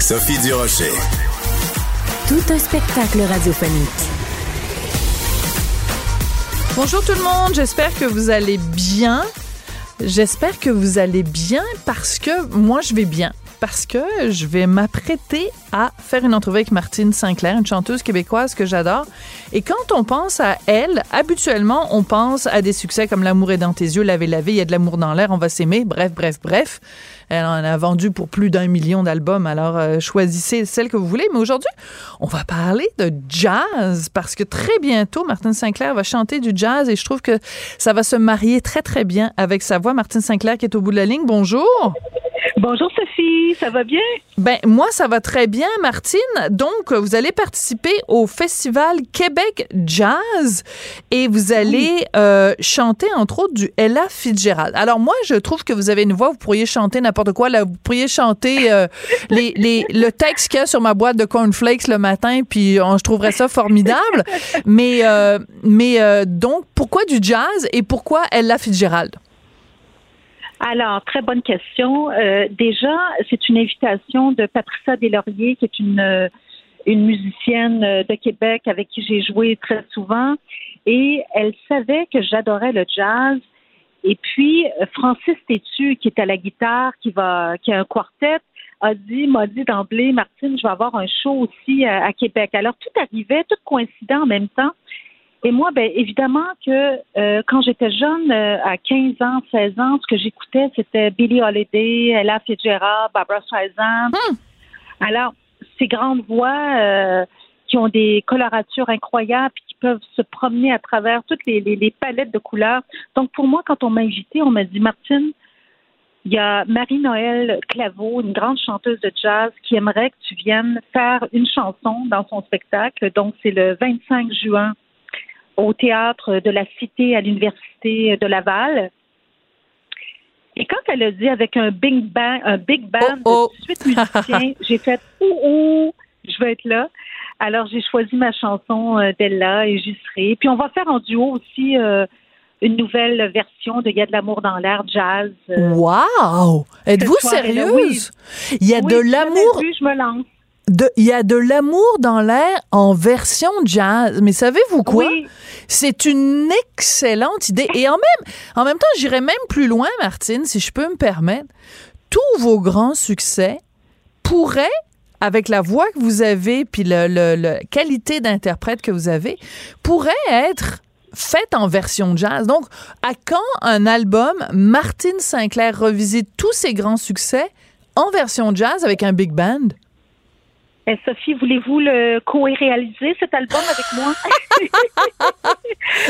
Sophie Durocher. Tout un spectacle radiophonique. Bonjour tout le monde, j'espère que vous allez bien. J'espère que vous allez bien parce que moi je vais bien. Parce que je vais m'apprêter à faire une entrevue avec Martine Sinclair, une chanteuse québécoise que j'adore. Et quand on pense à elle, habituellement, on pense à des succès comme L'amour est dans tes yeux, Laver laver, il y a de l'amour dans l'air, on va s'aimer, bref, bref, bref. Elle en a vendu pour plus d'un million d'albums, alors euh, choisissez celle que vous voulez. Mais aujourd'hui, on va parler de jazz parce que très bientôt, Martine Sinclair va chanter du jazz et je trouve que ça va se marier très, très bien avec sa voix. Martine Sinclair qui est au bout de la ligne, bonjour. Bonjour Sophie, ça va bien? Ben moi ça va très bien Martine. Donc vous allez participer au festival Québec Jazz et vous allez euh, chanter entre autres du Ella Fitzgerald. Alors moi je trouve que vous avez une voix, vous pourriez chanter n'importe quoi là, vous pourriez chanter euh, les, les, le texte qu'il y a sur ma boîte de cornflakes le matin puis on, je trouverais ça formidable. mais euh, mais euh, donc pourquoi du jazz et pourquoi Ella Fitzgerald? Alors, très bonne question. Euh, déjà, c'est une invitation de Patricia Deslauriers, qui est une, euh, une musicienne euh, de Québec avec qui j'ai joué très souvent. Et elle savait que j'adorais le jazz. Et puis, Francis Tétu, qui est à la guitare, qui va, qui a un quartet, a dit, m'a dit d'emblée, Martine, je vais avoir un show aussi à, à Québec. Alors, tout arrivait, tout coïncidait en même temps. Et moi, ben évidemment que euh, quand j'étais jeune, euh, à 15 ans, 16 ans, ce que j'écoutais, c'était Billie Holiday, Ella Fitzgerald, Barbara Streisand. Alors, ces grandes voix euh, qui ont des coloratures incroyables qui peuvent se promener à travers toutes les, les, les palettes de couleurs. Donc, pour moi, quand on m'a invité, on m'a dit, Martine, il y a Marie-Noël Claveau, une grande chanteuse de jazz, qui aimerait que tu viennes faire une chanson dans son spectacle. Donc, c'est le 25 juin au théâtre de la Cité à l'Université de Laval. Et quand elle a dit avec un big band, un big band Oh, oh. de suite musiciens, j'ai fait ouh, ouh, je vais être là. Alors j'ai choisi ma chanson euh, d'Ella et j'y serai. Puis on va faire en duo aussi euh, une nouvelle version de Il y a de l'amour dans l'air jazz. euh, Wow! Êtes-vous sérieuse? Il y a oui, de l'amour, je me lance. Il y a de l'amour dans l'air en version jazz. Mais savez-vous quoi? Oui. C'est une excellente idée. Et en même, en même temps, j'irais même plus loin, Martine, si je peux me permettre. Tous vos grands succès pourraient, avec la voix que vous avez, puis la le, le qualité d'interprète que vous avez, pourraient être faits en version jazz. Donc, à quand un album Martine Sinclair revisite tous ses grands succès en version jazz avec un big band? Eh, Sophie, voulez-vous le co-réaliser cet album avec moi?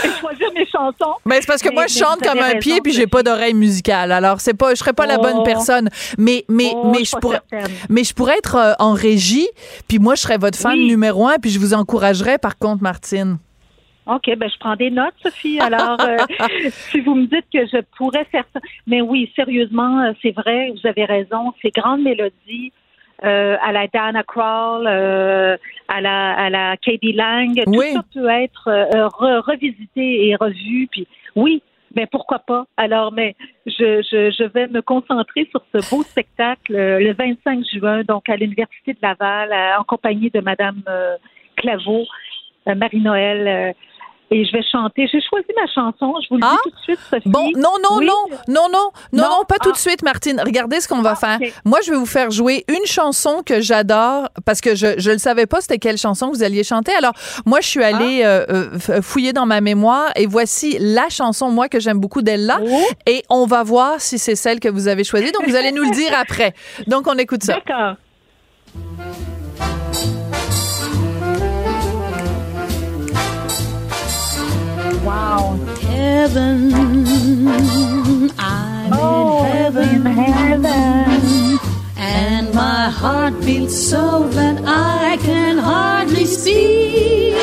Et choisir mes chansons. Ben, c'est parce que Mais- moi, je mais chante comme un pied puis j'ai pas d'oreille musicale. Alors, c'est pas, je serais pas la bonne Oh. personne. Mais, mais, Oh, mais je pourrais, certaine. mais je pourrais être euh, en régie puis moi, je serais votre fan Oui. numéro un puis je vous encouragerais par contre, Martine. OK, ben je prends des notes, Sophie. Alors, euh, si vous me dites que je pourrais faire ça. Mais oui, sérieusement, euh, c'est vrai, vous avez raison. Ces grandes mélodies euh, à la Dana Crawl, euh, à la à la Katie Lang, Oui. tout ça peut être euh, re- revisité et revu. Puis oui, mais pourquoi pas? Alors, mais je, je, je vais me concentrer sur ce beau spectacle le 25 juin, donc à l'Université de Laval, en compagnie de Madame Claveau, Marie-Noël. Euh, et je vais chanter. J'ai choisi ma chanson. Je vous le Ah? dis tout de suite, Sophie. Bon, non, non, Oui. non, non, non, non, pas tout Ah. de suite, Martine. Regardez ce qu'on va Ah, faire. Moi, je vais vous faire jouer une chanson que j'adore parce que je le savais pas c'était quelle chanson que vous alliez chanter. Alors, moi, je suis allée Ah. euh, euh, f- fouiller dans ma mémoire et voici la chanson, moi, que j'aime beaucoup d'elle-là. Oh. Et on va voir si c'est celle que vous avez choisie. Donc, vous allez nous le dire après. Donc, on écoute ça. D'accord. Wow. Heaven, I'm Oh, in heaven, heaven. and my heart beats so that I can hardly speak.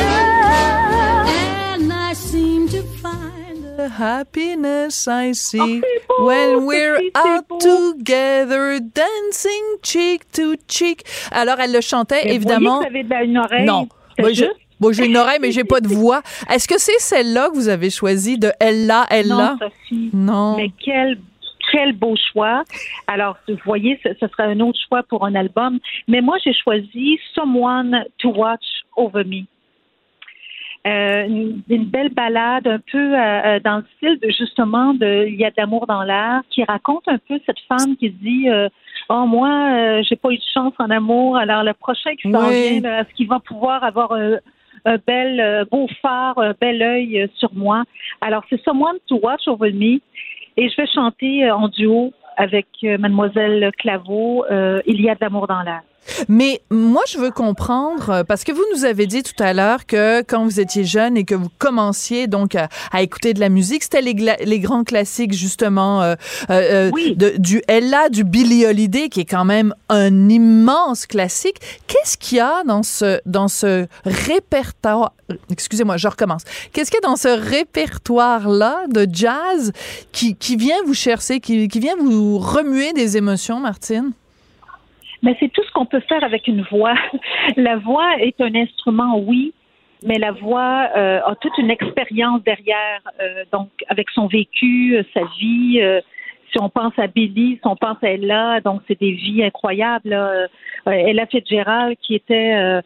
And I seem to find The happiness I see Oh, when we're out beau. together, dancing cheek to cheek. Alors, elle le chantait, Mais évidemment. Vous voyez que vous avez de la- une oreille. Non. Moi, je- j'ai une oreille, mais j'ai pas de voix. Est-ce que c'est celle-là que vous avez choisie de Elle-là, Non, Elle-là? Sophie. Non. Mais quel quel beau choix. Alors, vous voyez, ce, ce serait un autre choix pour un album. Mais moi, j'ai choisi Someone to Watch Over Me. Euh, une, une belle balade un peu euh, euh, dans le style de justement de Il y a de l'amour dans l'air qui raconte un peu cette femme qui dit euh, Oh moi j'ai pas eu de chance en amour alors le prochain qui s'en Oui. vient est-ce qu'il va pouvoir avoir un, bel euh, beau phare un bel œil euh, sur moi. Alors c'est Someone to Watch Over Me et je vais chanter euh, en duo avec Mademoiselle Claveau euh, Il y a de l'amour dans l'air Mais moi, je veux comprendre, euh, parce que vous nous avez dit tout à l'heure que quand vous étiez jeune et que vous commenciez donc à, à écouter de la musique, c'était les, grands classiques justement euh, euh, Oui. de, du Ella, du Billie Holiday, qui est quand même un immense classique. Qu'est-ce qu'il y a dans ce, dans ce répertoire, excusez-moi, je recommence. Qu'est-ce qu'il y a dans ce répertoire-là de jazz qui, qui vient vous chercher, qui, qui vient vous remuer des émotions, Martine? Mais c'est tout ce qu'on peut faire avec une voix. La voix est un instrument, oui, mais la voix euh, a toute une expérience derrière, euh, donc avec son vécu, euh, sa vie. euh, si on pense à Billy, si on pense à Ella, donc c'est des vies incroyables. là. Euh, Ella Fitzgerald, qui était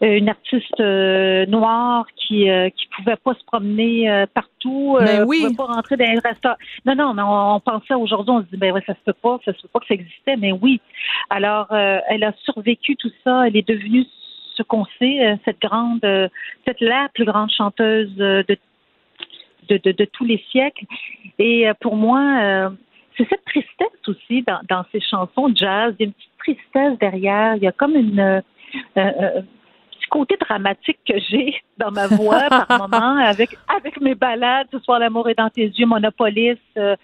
une artiste euh, noire qui euh, qui pouvait pas se promener euh, partout, Mais euh, oui. pouvait pas rentrer dans les restaurants. Non, non, mais on, on pensait aujourd'hui, on se dit ben ouais, ça se peut pas, ça se peut pas que ça existait, mais oui. Alors, euh, elle a survécu tout ça, elle est devenue ce qu'on sait, euh, cette grande, euh, cette la plus grande chanteuse euh, de de, de, de tous les siècles. Et euh, pour moi, euh, c'est cette tristesse aussi dans, dans ces chansons jazz. Il y a une petite tristesse derrière. Il y a comme une euh, euh, petit côté dramatique que j'ai dans ma voix par moment avec avec mes balades, ce soir l'amour est dans tes yeux, Monopolis. euh,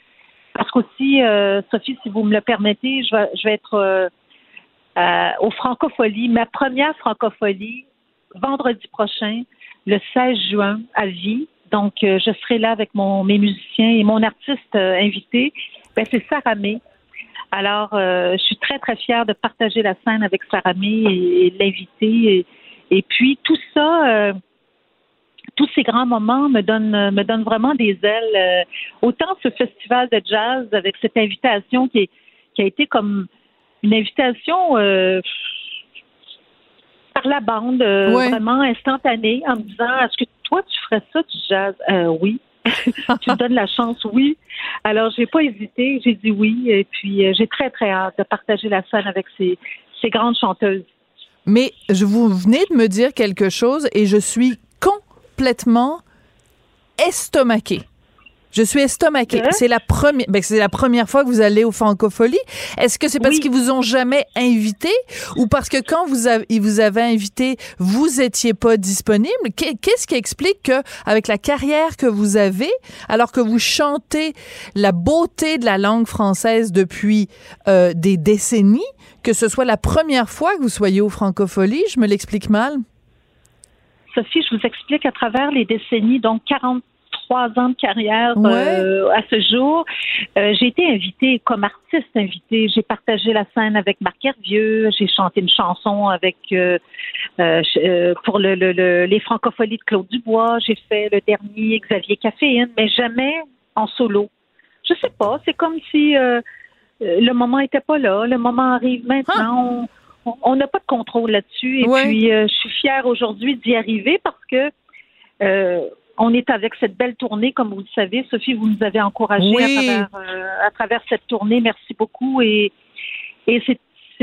parce qu'aussi, euh, Sophie, si vous me le permettez, je vais, je vais être euh, euh, au Francophonie, ma première Francophonie, vendredi prochain, le 16 juin, à Vie. Donc, euh, je serai là avec mon, mes musiciens et mon artiste invité, ben, c'est Sarah May. Alors, euh, je suis très, très fière de partager la scène avec Sarah May et, et l'inviter. Et, puis, tout ça, euh, tous ces grands moments me donnent, me donnent vraiment des ailes. Euh, autant ce festival de jazz avec cette invitation qui, est, qui a été comme une invitation euh, par la bande, euh, Ouais. vraiment instantanée, en me disant Est-ce que toi, tu ferais ça du jazz? Euh, Oui. tu me donnes la chance, oui. Alors, j'ai pas hésité, j'ai dit oui, et puis euh, j'ai très, très hâte de partager la scène avec ces, ces grandes chanteuses. Mais je vous venez de me dire quelque chose et je suis complètement estomaquée. Je suis estomaquée. Hein? C'est la première, ben, c'est la première fois que vous allez au Francofolie. Est-ce que c'est parce Oui. qu'ils vous ont jamais invité ou parce que quand vous avez, ils vous avaient invité, vous étiez pas disponible? Qu'est- Qu'est-ce qui explique que, avec la carrière que vous avez, alors que vous chantez la beauté de la langue française depuis euh, des décennies, que ce soit la première fois que vous soyez au Francofolie? Je me l'explique mal? Sophie, je vous explique à travers les décennies, donc 43 ans de carrière Ouais. euh, à ce jour. Euh, j'ai été invitée comme artiste invitée. J'ai partagé la scène avec Marc Hervieux. J'ai chanté une chanson avec euh, pour le, le- le- les francopholies de Claude Dubois. J'ai fait le dernier Xavier Caféine, mais jamais en solo. Je sais pas. C'est comme si le moment était pas là. Le moment arrive maintenant. On- On on n'a pas de contrôle là-dessus. Et Ouais. puis, euh, je suis fière aujourd'hui d'y arriver parce que euh, on est avec cette belle tournée, comme vous le savez. Sophie, vous nous avez encouragés Oui. à, travers, euh, à travers cette tournée. Merci beaucoup. Et, et c'est,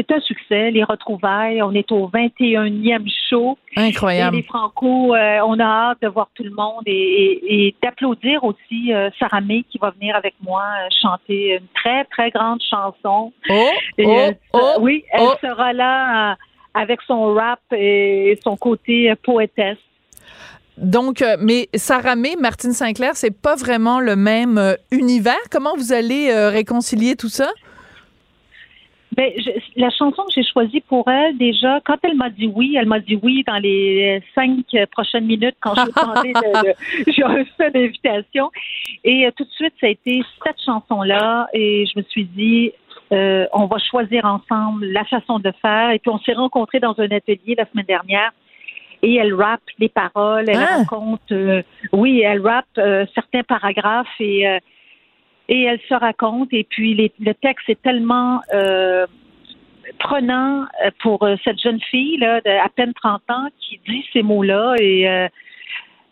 c'est un succès, les retrouvailles. On est au 21e show. Et Incroyable. les Franco, euh, on a hâte de voir tout le monde et, et- et d'applaudir aussi euh, Sarah May qui va venir avec moi euh, chanter une très, très grande chanson. Oh, Et oh, elle- oh, oui, elle oh. sera là euh, avec son rap et son côté euh, poétesse. Donc, euh, mais Sarah May, Martine Sinclair, c'est pas vraiment le même euh, univers. Comment vous allez euh, réconcilier tout ça? Ben, je- la chanson que j'ai choisie pour elle, déjà, quand elle m'a dit oui, elle m'a dit oui dans les cinq euh, prochaines minutes quand je lui ai demandé de, de- j'ai reçu l'invitation. Et euh, tout de suite, ça a été cette chanson-là. Et je me suis dit, euh, on va choisir ensemble la façon de faire. Et puis, on s'est rencontrés dans un atelier la semaine dernière. Et elle rappe les paroles, elle Ah! raconte, euh, oui, elle rappe euh, certains paragraphes et euh, et elle se raconte. Et puis le texte est tellement euh, prenant euh, pour euh, cette jeune fille là, à peine 30 ans qui dit ces mots-là. Et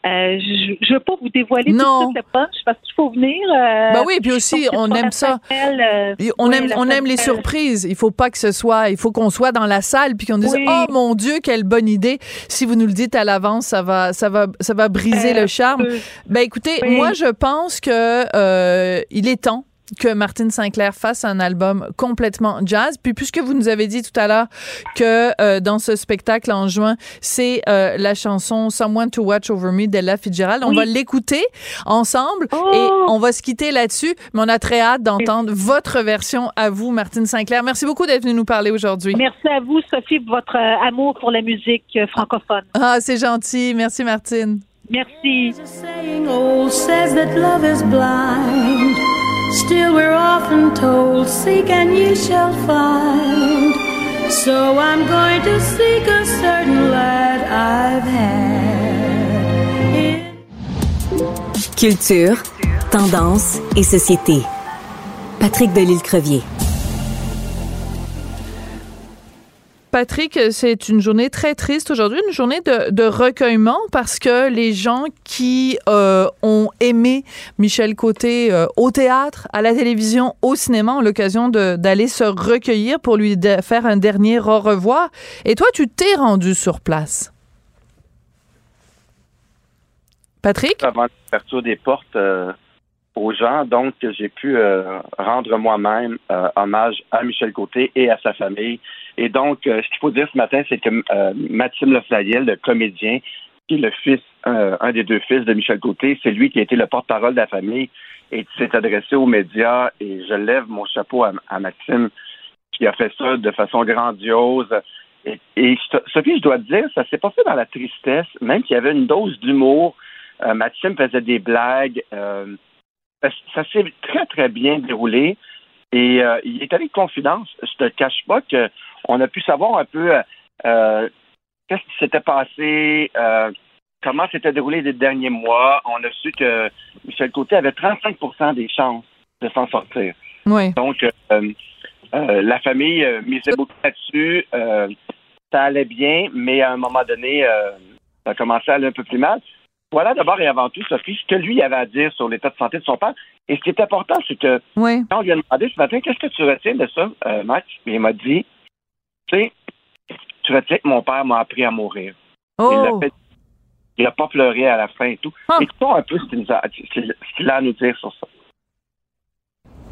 euh, je ne veux pas vous dévoiler Non. tout le punch parce qu'il faut venir. euh, Ben oui, puis aussi, donc, on aime ça. euh, On ouais, aime, on aime les surprises. Il faut pas que ce soit, il faut qu'on soit dans la salle puis qu'on dise Oui. oh mon Dieu quelle bonne idée. Si vous nous le dites à l'avance, ça va, ça va, ça va briser Euh, le charme. peu. Ben écoutez, Oui. moi je pense que euh, il est temps que Martine Sinclair fasse un album complètement jazz. Puis puisque vous nous avez dit tout à l'heure que euh, dans ce spectacle en juin, c'est euh, la chanson Someone to Watch Over Me d'Ella Fitzgerald, on Oui. va l'écouter ensemble Oh! et on va se quitter là-dessus. Mais on a très hâte d'entendre votre version à vous, Martine Sinclair. Merci beaucoup d'être venue nous parler aujourd'hui. Merci à vous, Sophie, pour votre euh, amour pour la musique euh, francophone. Ah, c'est gentil. Merci, Martine. Merci. Still, we're often told, Seek and ye shall find. So I'm going to seek a certain lad I've had. Culture, tendance et société. Patrick Delisle-Crevier. Patrick, c'est une journée très triste aujourd'hui, une journée de, recueillement parce que les gens qui euh, ont aimé Michel Côté euh, au théâtre, à la télévision, au cinéma ont l'occasion d'aller se recueillir pour lui faire un dernier revoir. Et toi, tu t'es rendu sur place? Patrick? avant l'ouverture des portes euh, aux gens. Donc, j'ai pu rendre moi-même hommage à Michel Côté et à sa famille. Et donc, euh, ce qu'il faut dire ce matin, c'est que euh, Maxime Leflayel, le comédien, qui est le fils, euh, un des deux fils de Michel Côté, c'est lui qui a été le porte-parole de la famille et qui s'est adressé aux médias. Et je lève mon chapeau à, à Maxime, qui a fait ça de façon grandiose. Et, et Sophie, je dois te dire, ça s'est pas fait dans la tristesse, même qu'il y avait une dose d'humour. Euh, Maxime faisait des blagues. ça s'est très, très bien déroulé. Et euh, il est de confidence. Je te cache pas que on a pu savoir un peu euh, euh, qu'est-ce qui s'était passé, euh, comment s'était déroulé les derniers mois. On a su que Michel Côté avait 35% des chances de s'en sortir. Oui. Donc, la famille misait beaucoup là-dessus. Euh, ça allait bien, mais à un moment donné, ça a commencé à aller un peu plus mal. Voilà d'abord et avant tout, Sophie, ce que lui avait à dire sur l'état de santé de son père. Et ce qui est important, c'est que Oui. quand on lui a demandé ce matin, qu'est-ce que tu retiens de ça, euh, Max? Et il m'a dit, tu sais, tu retiens que mon père m'a appris à mourir. Il Oh! Il n'a pas pleuré à la fin et tout. Ah. Écoutons un peu ce qu'il a- à nous dire sur ça.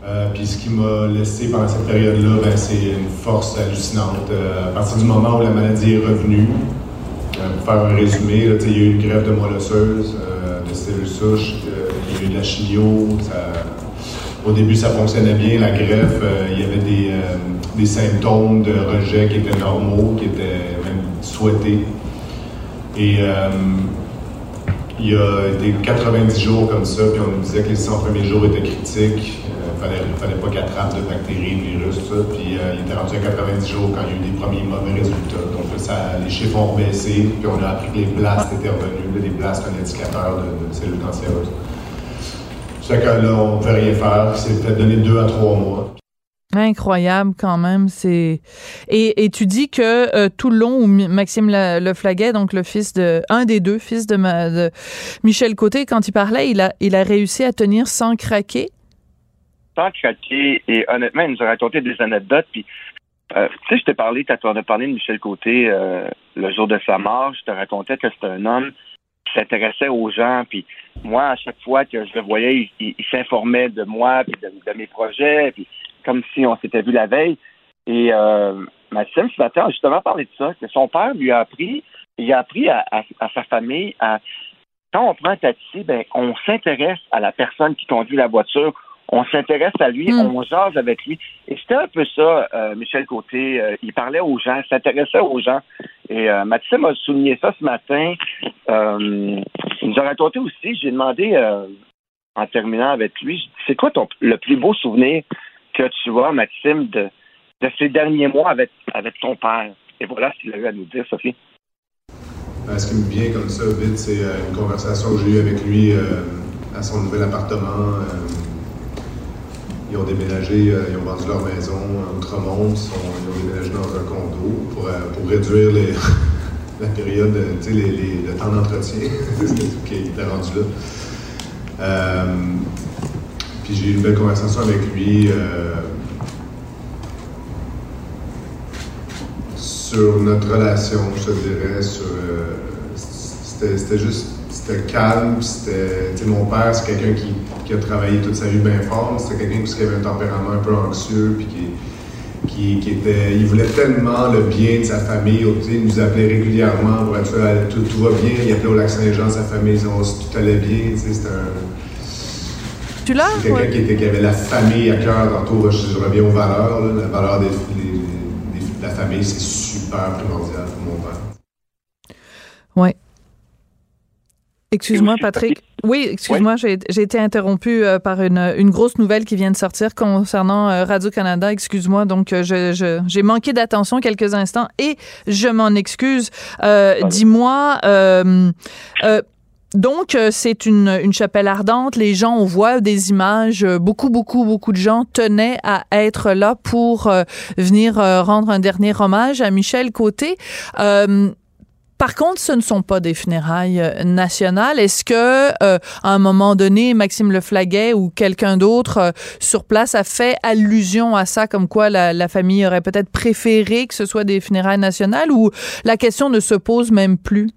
Euh, puis ce qui m'a laissé pendant cette période-là, ben, c'est une force hallucinante. Euh, à partir du moment où la maladie est revenue, pour faire un résumé, il y a eu une greffe de moelle osseuse, euh, de cellules souches, euh, il y a eu de la chimio. ça- au début, ça fonctionnait bien, la greffe. euh, il y avait des, euh, des symptômes de rejet qui étaient normaux, qui étaient même souhaités. Et euh, il y a été 90 jours comme ça, puis on nous disait que les 100 premiers jours étaient critiques. Il fallait, fallait pas qu'il attrape de bactéries, de virus, tout ça. Puis euh, il était rendu à 90 jours quand il y a eu des premiers mauvais résultats. Donc ça, les chiffres ont baissé, puis on a appris que les blasts étaient revenus. Les blasts, c'est un indicateur de, de cellules cancéreuses. Fait que là, on ne pouvait rien faire. C'est peut-être donné deux à trois mois. Incroyable quand même. C'est et, tu dis que euh, tout le long où Maxime Le Flaguet, donc le fils de un des deux fils de, ma, de Michel Côté, quand il parlait, il a il a réussi à tenir sans craquer. Craquer et honnêtement, il nous a raconté des anecdotes. Puis euh, tu sais, je t'ai parlé, tu as parlé de Michel Côté euh, le jour de sa mort. Je te racontais que c'était un homme qui s'intéressait aux gens. Puis moi, à chaque fois que je le voyais, il, s'informait de moi puis de, mes projets. Puis comme si on s'était vu la veille. Et euh, Maxime, ce matin, a justement parlé de ça, que son père lui a appris, il a appris à, sa famille à quand on prend un taxi, ben, on s'intéresse à la personne qui conduit la voiture, on s'intéresse à lui, hmm. on jase avec lui. Et c'était un peu ça, euh, Michel Côté. Euh, il parlait aux gens, s'intéressait aux gens. Et euh, Maxime a souligné ça ce matin. Euh, il nous a raconté aussi, j'ai demandé en terminant avec lui, c'est quoi ton, le plus beau souvenir que tu vois, Maxime, de, de ces derniers mois avec, avec ton père? Et voilà ce qu'il a eu à nous dire, Sophie. Euh, ce qui me vient comme ça vite, c'est euh, une conversation que j'ai eue avec lui euh, à son nouvel appartement. Ils ont déménagé, ils ont vendu leur maison à Outremont, ils, ont déménagé dans un condo pour, pour réduire la période, les, les, le temps d'entretien qui était rendu là. Puis j'ai eu une belle conversation avec lui euh, sur notre relation, je te dirais. Sur, euh, c'était, juste, c'était calme. C'était, mon père, c'est quelqu'un qui, qui, a travaillé toute sa vie bien fort. C'était quelqu'un qui avait un tempérament un peu anxieux, puis qui, qui, était, il voulait tellement le bien de sa famille. Il nous appelait régulièrement pour être sûr, tout, tout va bien. Il appelait au lac Saint-Jean sa famille, on, tout allait bien. C'était un tu l'as? Quelqu'un qui, qui, avait la famille à cœur. Tantôt, je, je reviens aux valeurs. Là. La valeur des, de la famille, c'est super primordial pour mon père. Oui. Excuse-moi, Patrick. Oui, excuse-moi, j'ai été interrompu euh, par une, une, grosse nouvelle qui vient de sortir concernant euh, Radio-Canada. Excuse-moi, donc euh, j'ai je, manqué d'attention quelques instants et je m'en excuse. Dis-moi, donc, euh, c'est une, une, chapelle ardente. Les gens, on voit des images. Euh, beaucoup, beaucoup, beaucoup de gens tenaient à être là pour euh, venir rendre un dernier hommage à Michel Côté. Par contre, ce ne sont pas des funérailles nationales. Est-ce que, à un moment donné, Maxime Leflaguet ou quelqu'un d'autre sur place a fait allusion à ça, comme quoi la, la famille aurait peut-être préféré que ce soit des funérailles nationales, ou la question ne se pose même plus?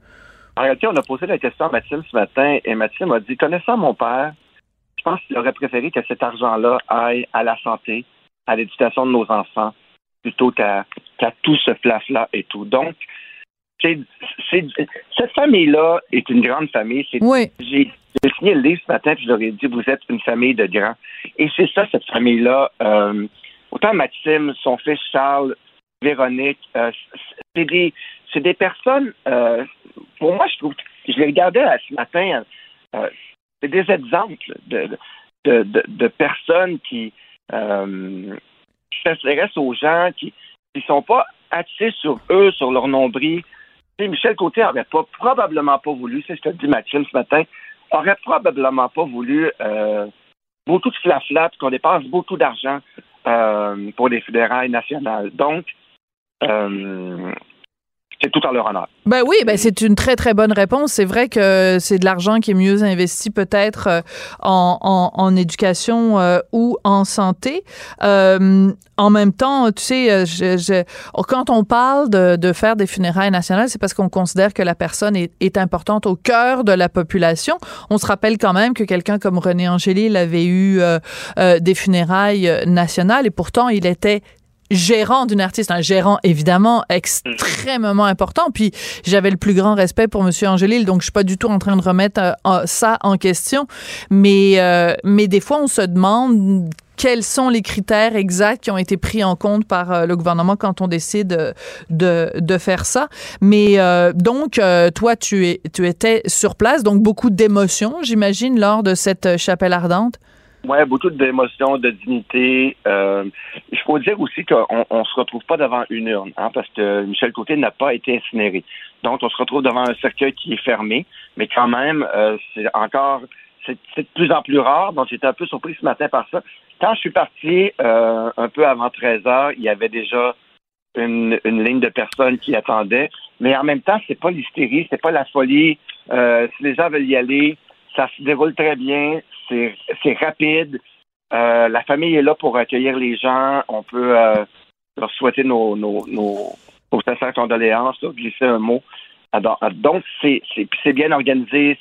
En réalité, on a posé la question à Maxime ce matin et Maxime a dit Connaissant mon père, je pense qu'il aurait préféré que cet argent-là aille à la santé, à l'éducation de nos enfants, plutôt qu'à tout ce flaf-là et tout. Donc, cette famille-là est une grande famille. Oui. J'ai signé le livre ce matin et je leur ai dit Vous êtes une famille de grands. Et c'est ça, cette famille-là. Euh, autant Maxime, son fils Charles, Véronique, euh, c'est des, des personnes. Euh, pour moi, je trouve, je les regardais ce matin, c'est des exemples de, de, de, personnes qui, s'intéressent aux gens, qui ne sont pas axés sur eux, sur leur nombril. Michel Côté n'aurait pas, probablement pas voulu, c'est ce que dit Maxime ce matin, aurait probablement pas voulu euh, beaucoup de flafla, qu'on dépense beaucoup d'argent euh, pour les fédérales nationales. Donc, euh, c'est tout en leur honneur. Ben oui, ben c'est une très très bonne réponse. C'est vrai que c'est de l'argent qui est mieux investi peut-être euh, en, en, en, éducation euh, ou en santé. Euh, en même temps, tu sais, euh, je, je, quand on parle de, de, faire des funérailles nationales, c'est parce qu'on considère que la personne est, est, importante au cœur de la population. On se rappelle quand même que quelqu'un comme René Angélil avait eu des funérailles nationales et pourtant il était gérant d'une artiste, un gérant évidemment extrêmement important. Puis j'avais le plus grand respect pour Monsieur Angélil, donc je suis pas du tout en train de remettre euh, ça en question. Mais euh, mais des fois on se demande quels sont les critères exacts qui ont été pris en compte par euh, le gouvernement quand on décide de, de faire ça. Mais donc, toi, tu, es, tu étais sur place, donc beaucoup d'émotions, j'imagine, lors de cette chapelle ardente? Oui, beaucoup d'émotions, de dignité. Euh, il faut dire aussi qu'on ne se retrouve pas devant une urne, hein, parce que Michel Côté n'a pas été incinéré. Donc, on se retrouve devant un cercueil qui est fermé, mais quand même, euh, c'est encore, c'est de plus en plus rare. Donc, j'étais un peu surpris ce matin par ça. quand je suis parti, euh, un peu avant 13 heures, il y avait déjà une, une ligne de personnes qui attendaient. Mais en même temps, c'est pas l'hystérie, c'est pas la folie. Euh, si les gens veulent y aller, ça se déroule très bien, c'est rapide. Euh, la famille est là pour accueillir les gens. On peut euh, leur souhaiter nos, nos, nos, sincères condoléances, là, glisser un mot. Donc, c'est bien organisé.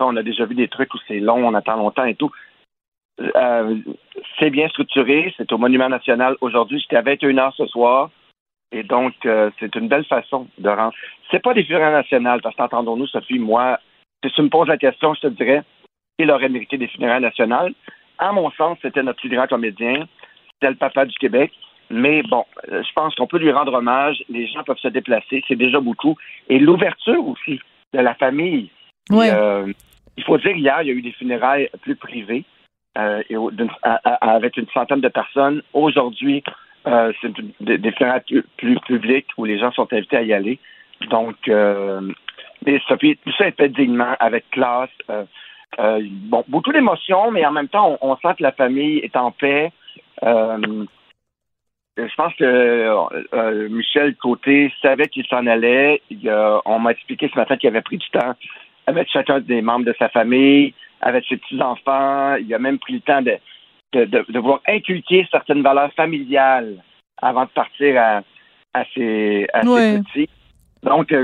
On a déjà vu des trucs où c'est long, on attend longtemps et tout. Euh, c'est bien structuré. C'est au Monument National aujourd'hui. J'étais à 21 heures ce soir. Et donc, c'est une belle façon de rendre. C'est pas des funérailles nationales, parce qu'entendons-nous, Sophie, moi, si tu me poses la question, je te dirais il aurait mérité des funérailles nationales. À mon sens, c'était notre plus grand comédien. C'était le papa du Québec. Mais bon, euh, je pense qu'on peut lui rendre hommage. Les gens peuvent se déplacer, c'est déjà beaucoup. Et l'ouverture aussi de la famille. Ouais. Et, euh, il faut dire, hier, il y a eu des funérailles plus privées euh, et au- d'une- à- à- avec une centaine de personnes. Aujourd'hui, euh, c'est des, des funérailles plus, plus publiques où les gens sont invités à y aller. Donc, mais Sophie, tout ça est fait dignement, avec classe. Euh, bon, beaucoup d'émotions, mais en même temps, on, on sent que la famille est en paix. Euh, je pense que euh, Michel Côté savait qu'il s'en allait. Il on m'a expliqué ce matin qu'il avait pris du temps avec chacun des membres de sa famille, avec ses petits-enfants. Il a même pris le temps de, de, de, inculquer certaines valeurs familiales avant de partir à, à ses, à ses petits. Donc,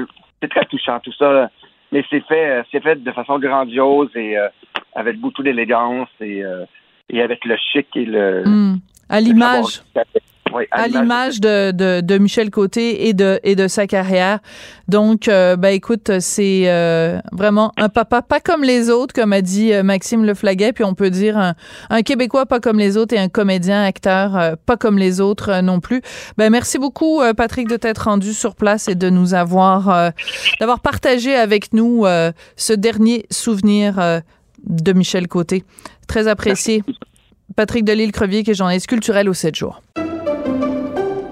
c'est très touchant tout ça. Mais c'est fait, euh, c'est fait de façon grandiose et euh, avec beaucoup d'élégance et, euh, et avec le chic et le. Hmm. À le l'image. savoir- Oui, à l'image de, de, de Michel Côté et de, et de sa carrière. Donc, euh, ben écoute, c'est euh, vraiment un papa pas comme les autres, comme a dit euh, Maxime Leflaguet, puis on peut dire un, un Québécois pas comme les autres et un comédien, acteur euh, pas comme les autres non plus. Ben merci beaucoup, Patrick, de t'être rendu sur place et de nous avoir, d'avoir partagé avec nous euh, ce dernier souvenir euh, de Michel Côté. Très apprécié. Patrick Delisle-Crevier, qui est journaliste culturel au 7 jours.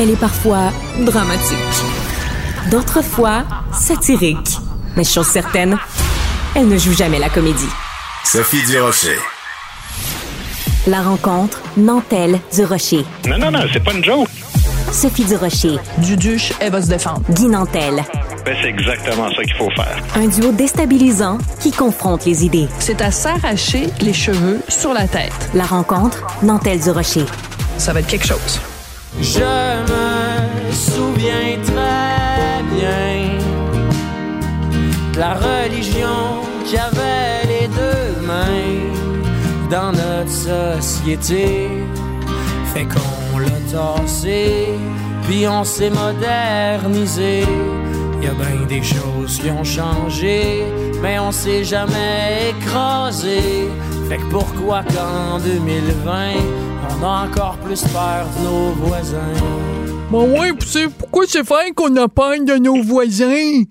Elle est parfois dramatique. D'autres fois, satirique. Mais chose certaine, elle ne joue jamais la comédie. Sophie Durocher. La rencontre Nantel du Rocher. Non, non, non, c'est pas une joke. Sophie du Rocher. Duduche, elle va se défendre. Guy Nantel. Ben, c'est exactement ça qu'il faut faire. Un duo déstabilisant qui confronte les idées. C'est à s'arracher les cheveux sur la tête. La rencontre Nantel du Rocher. Ça va être quelque chose. Je me souviens très bien la religion qui avait les deux mains dans notre société. Fait qu'on l'a tassé, puis on s'est modernisé. Y a bien des choses qui ont changé, mais on s'est jamais écrasé. Fait que pourquoi qu'en 2020, on a encore plus peur de nos voisins? Bon, ouais, pourquoi c'est fait qu'on a peur de nos voisins?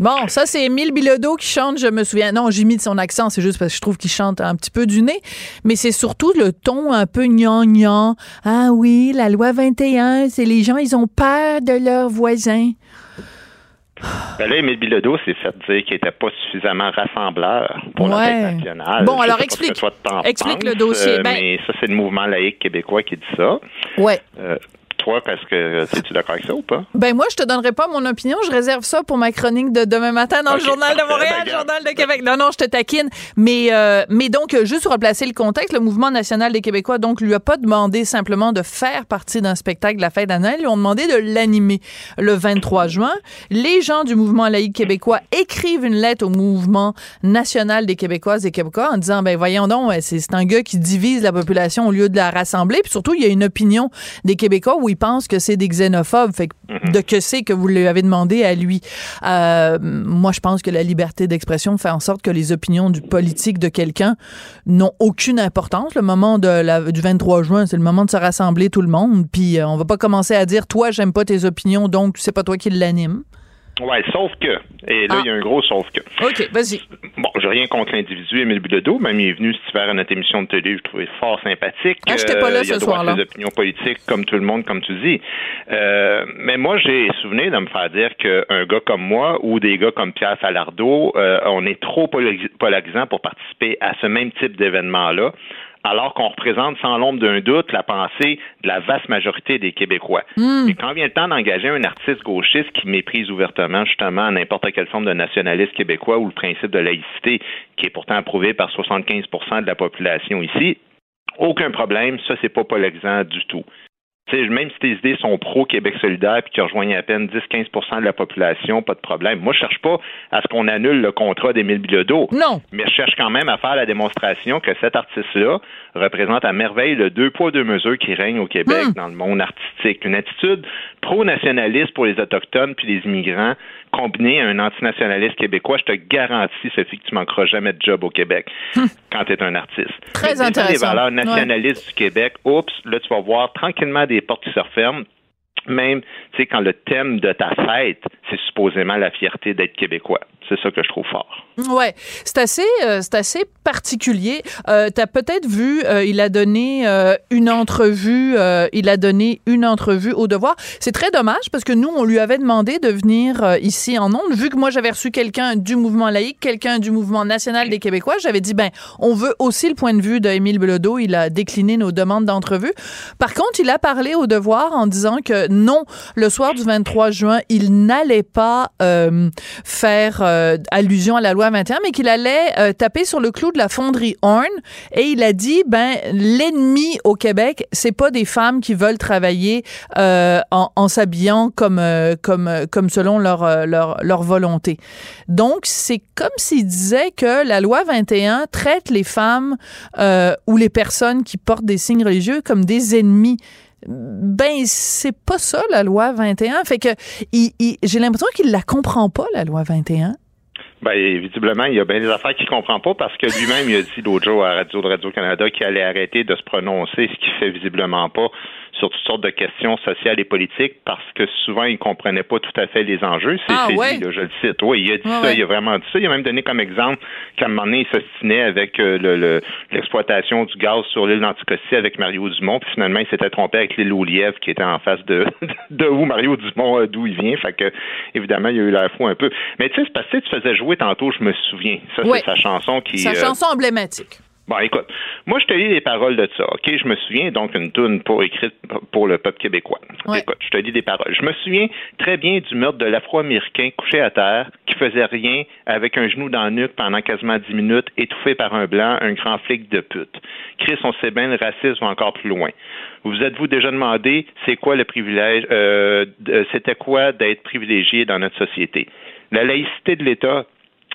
Bon, ça, c'est Émile Bilodeau qui chante, je me souviens. Non, j'ai mis de son accent, c'est juste parce que je trouve qu'il chante un petit peu du nez. Mais c'est surtout le ton un peu gnangnan. Ah oui, la loi 21, c'est les gens, ils ont peur de leurs voisins. Ben là, Émile Bilodeau s'est fait dire qu'il était pas suffisamment rassembleur pour la Ouais. nationale. Bon, Je alors explique. le dossier. euh, Ben- mais ça, c'est le mouvement laïque québécois qui dit ça. Ouais. Euh, parce que es-tu d'accord avec ça ou pas? Ben moi, je te donnerai pas mon opinion. Je réserve ça pour ma chronique de demain matin dans le Journal de. Montréal, regarde. Journal de Québec. Non, non, je te taquine. Mais, euh, mais donc, euh, juste pour replacer le contexte, le Mouvement national des Québécois, donc, lui a pas demandé simplement de faire partie d'un spectacle de la fête d'Annoël. Ils lui ont demandé de l'animer le 23 juin. Les gens du Mouvement laïque québécois écrivent une lettre au Mouvement national des Québécoises et Québécois en disant, ben voyons donc, c'est c'est un gars qui divise la population au lieu de la rassembler. Puis surtout, il y a une opinion des Québécois où ils pense que c'est des xénophobes. Fait que de que c'est que vous lui avez demandé à lui. Euh, moi, je pense que la liberté d'expression fait en sorte que les opinions du politique de quelqu'un n'ont aucune importance. Le moment de la, du 23 juin, c'est le moment de se rassembler tout le monde. Puis euh, on va pas commencer à dire, toi, j'aime pas tes opinions, donc c'est pas toi qui l'anime. Ouais, sauf que, et là, il y a un gros sauf que. OK, vas-y. Bon, j'ai rien contre l'individu Émile Bilodeau, même il est venu cet hiver à notre émission de télé, je trouvais fort sympathique. Ah, j'étais pas là Euh, il a ce soir-là. ses opinions politiques, comme tout le monde, comme tu dis. Euh, mais moi, j'ai souvenir de me faire dire qu'un gars comme moi ou des gars comme Pierre Falardeau, euh, on est trop polaris- polarisant pour participer à ce même type d'événement-là alors qu'on représente sans l'ombre d'un doute la pensée de la vaste majorité des Québécois. Mais quand vient le temps d'engager un artiste gauchiste qui méprise ouvertement justement n'importe quelle forme de nationalisme québécois ou le principe de laïcité, qui est pourtant approuvé par 75 de la population ici, aucun problème, ça c'est pas polarisant du tout. Tu sais, même si tes idées sont pro-Québec solidaire puis qui rejoignent à peine 10-15% de la population, pas de problème. Moi, je cherche pas à ce qu'on annule le contrat d'Émile Bilodeau. Non. Mais je cherche quand même à faire la démonstration que cet artiste-là représente à merveille le deux poids, deux mesures qui règne au Québec dans le monde artistique. Une attitude pro-nationaliste pour les Autochtones puis les immigrants, combinée à un antinationaliste québécois, je te garantis, Sophie, que tu manqueras jamais de job au Québec quand tu es un artiste. Très Mais intéressant. les valeurs Ouais. nationalistes du Québec, oups, là, tu vas voir tranquillement des portes qui se referment. Même, tu sais, quand le thème de ta fête, c'est supposément la fierté d'être québécois. C'est ça que je trouve fort. Ouais, c'est assez, euh, c'est assez particulier. Euh, T'as peut-être vu, euh, il a donné euh, une entrevue, il a donné une entrevue au Devoir. C'est très dommage parce que nous, on lui avait demandé de venir ici en ondes. Vu que moi, j'avais reçu quelqu'un du mouvement laïque, quelqu'un du mouvement national des Québécois, j'avais dit ben, on veut aussi le point de vue d'Émile Belodeau. Il a décliné nos demandes d'entrevue. Par contre, il a parlé au Devoir en disant que non, le soir du 23 juin, il n'allait pas euh, faire euh, allusion à la loi 21, mais qu'il allait euh, taper sur le clou de la fonderie Horn. Et il a dit, ben, l'ennemi au Québec, c'est pas des femmes qui veulent travailler en, en s'habillant comme, comme, comme selon leur, leur, leur volonté. Donc, c'est comme s'il disait que la loi 21 traite les femmes ou les personnes qui portent des signes religieux comme des ennemis. Ben, c'est pas ça, la loi 21. Fait que, il- j'ai l'impression qu'il la comprend pas, la loi 21. Ben, visiblement, il y a bien des affaires qu'il comprend pas parce que lui-même, il a dit l'autre jour à Radio de Radio-Canada qu'il allait arrêter de se prononcer, ce qu'il fait visiblement pas sur toutes sortes de questions sociales et politiques parce que souvent, il comprenait pas tout à fait les enjeux. C'est Ah, ouais? là, je le cite. Oui, il a dit ça, ouais. il a vraiment dit ça. Il a même donné comme exemple qu'à un moment donné, il s'ostinait avec euh, le- le- l'exploitation du gaz sur l'île d'Anticosti avec Mario Dumont, puis finalement, il s'était trompé avec l'île aux Lièvres qui était en face de, de où Mario Dumont, euh, d'où il vient. Fait que, évidemment, il a eu l'air fou un peu. Mais tu sais, c'est parce que tu faisais jouer tantôt, je me souviens. Ça, Ouais. c'est sa chanson qui. Sa euh, chanson emblématique. Bon, écoute, moi, je te lis les paroles de ça, OK? Je me souviens, donc, une tune pour écrite pour le peuple québécois. Ouais. Écoute, je te lis des paroles. Je me souviens très bien du meurtre de l'Afro-Américain couché à terre, qui faisait rien, avec un genou dans le nuque pendant quasiment dix minutes, étouffé par un blanc, un grand flic de pute. Chris, on sait bien, le racisme va encore plus loin. Vous êtes-vous déjà demandé, c'est quoi le privilège, euh, c'était quoi d'être privilégié dans notre société? La laïcité de l'État,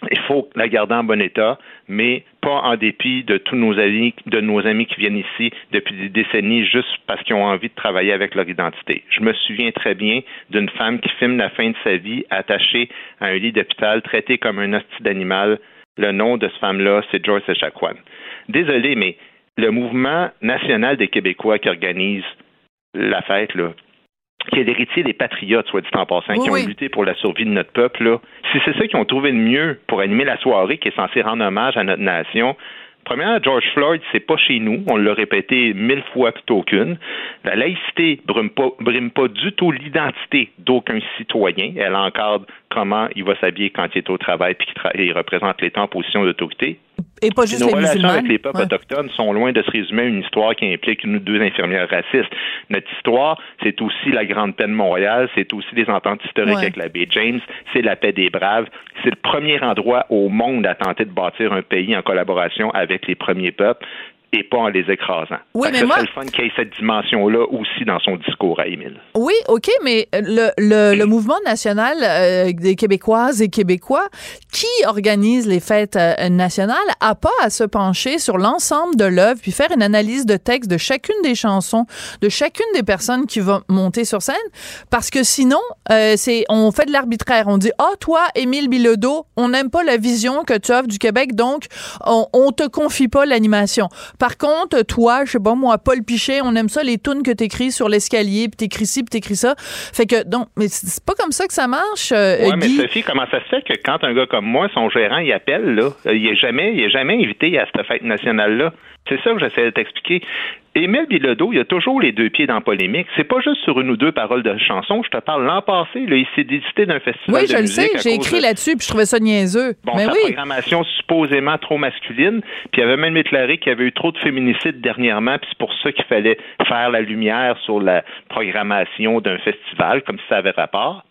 il faut la garder en bon état, mais pas en dépit de tous nos amis, de nos amis qui viennent ici depuis des décennies juste parce qu'ils ont envie de travailler avec leur identité. Je me souviens très bien d'une femme qui filme la fin de sa vie attachée à un lit d'hôpital, traitée comme un hostie d'animal. Le nom de cette femme-là, c'est Joyce Echaquan. Désolé, mais le mouvement national des Québécois qui organise la fête, là, qui est l'héritier des patriotes, soit dit en passant, Oui, qui ont oui. lutté pour la survie de notre peuple, là, si c'est ça qu'ils ont trouvé de mieux pour animer la soirée qui est censée rendre hommage à notre nation, Premièrement, George Floyd, c'est pas chez nous. On l'a répété mille fois plutôt qu'une. La laïcité brime pas, brime pas du tout l'identité d'aucun citoyen. Elle encadre comment il va s'habiller quand il est au travail puis qu'il tra- représente l'État en position d'autorité. Et pas juste Nos les relations musulmans. avec les peuples Ouais. autochtones sont loin de se résumer à une histoire qui implique une ou deux infirmières racistes. Notre histoire, c'est aussi la Grande Paix de Montréal, c'est aussi les ententes historiques Ouais. avec la baie James, c'est la paix des braves. C'est le premier endroit au monde à tenter de bâtir un pays en collaboration avec les premiers peuples. Et pas en les écrasant. Oui, mais moi- c'est le fun qu'il y ait cette dimension-là aussi dans son discours à Émile. Oui, OK, mais le, le, le mouvement national euh, des Québécoises et Québécois qui organise les fêtes euh, nationales a pas à se pencher sur l'ensemble de l'œuvre puis faire une analyse de texte de chacune des chansons, de chacune des personnes qui vont monter sur scène, parce que sinon, euh, c'est on fait de l'arbitraire. On dit, ah, toi, Émile Bilodeau, on n'aime pas la vision que tu offres du Québec, donc on, on te confie pas l'animation. Par contre, toi, je sais pas moi, Paul Pichet, on aime ça les tunes que t'écris sur l'escalier, puis t'écris ci, puis t'écris ça. Fait que donc, mais c'est pas comme ça que ça marche, euh, Oui, mais. Sophie, comment ça se fait que quand un gars comme moi, son gérant, il appelle, là, il est jamais, il est jamais invité à cette fête nationale-là. C'est ça que j'essaie de t'expliquer. Émile Bilodeau, il a toujours les deux pieds dans la polémique. C'est pas juste sur une ou deux paroles de chansons. Je te parle l'an passé, là, il s'est désisté d'un festival Oui, de je le sais, j'ai écrit de- là-dessus, puis je trouvais ça niaiseux. Bon, mais sa oui. programmation supposément trop masculine, puis il avait même déclaré qu'il y avait eu trop de féminicides dernièrement, puis c'est pour ça qu'il fallait faire la lumière sur la programmation d'un festival, comme si ça avait rapport.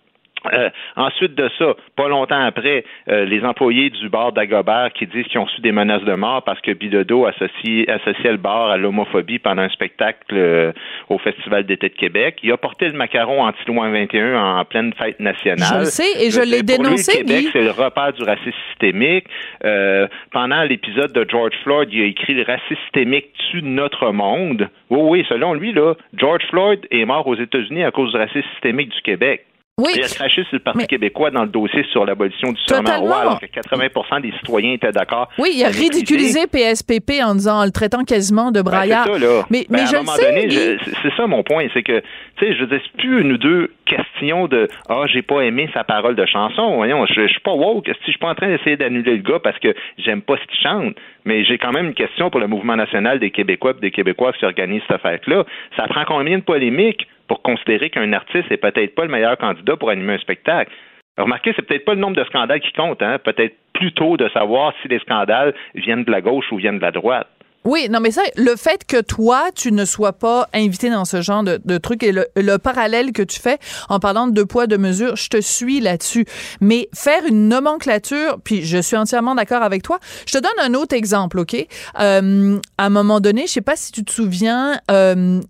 Euh, ensuite de ça, pas longtemps après, euh, les employés du bar d'Agobert qui disent qu'ils ont reçu des menaces de mort parce que Bilodeau associe, associait le bar à l'homophobie pendant un spectacle euh, au Festival d'été de Québec. Il a porté le macaron anti-loin 21 en pleine fête nationale. Je le sais, et je l'ai lui, dénoncé, le Québec, c'est le repère du racisme systémique. Euh, pendant l'épisode de George Floyd, il a écrit le racisme systémique tue notre monde. Oui, oui, selon lui, là, George Floyd est mort aux États-Unis à cause du racisme systémique du Québec. Oui. Il a craché sur le Parti québécois dans le dossier sur l'abolition du serment roi, alors que 80% des citoyens étaient d'accord. Oui, il a ridiculisé PSPP en disant, en le traitant quasiment de Ben, braillard. c'est ça, là. Mais, Ben, mais à je un moment sais, donné, c'est- ça mon point, c'est que, tu sais, je veux dire, c'est plus une ou deux questions de ah j'ai pas aimé sa parole de chanson. Voyons, je, je suis pas woke, si je suis pas en train d'essayer d'annuler le gars parce que j'aime pas ce qu'il chante, mais j'ai quand même une question pour le mouvement national des Québécois et des Québécois qui organisent cette fête-là. Ça prend combien de polémiques? Pour considérer qu'un artiste est peut-être pas le meilleur candidat pour animer un spectacle? Remarquez, c'est peut-être pas le nombre de scandales qui compte, hein? Peut-être plutôt de savoir si les scandales viennent de la gauche ou viennent de la droite. Oui, non, mais ça, le fait que toi, tu ne sois pas invité dans ce genre de, truc et le, le parallèle que tu fais en parlant de deux poids, deux mesures, je te suis là-dessus. Mais faire une nomenclature, puis je suis entièrement d'accord avec toi. Je te donne un autre exemple, OK? Euh, à un moment donné, je sais pas si tu te souviens, euh,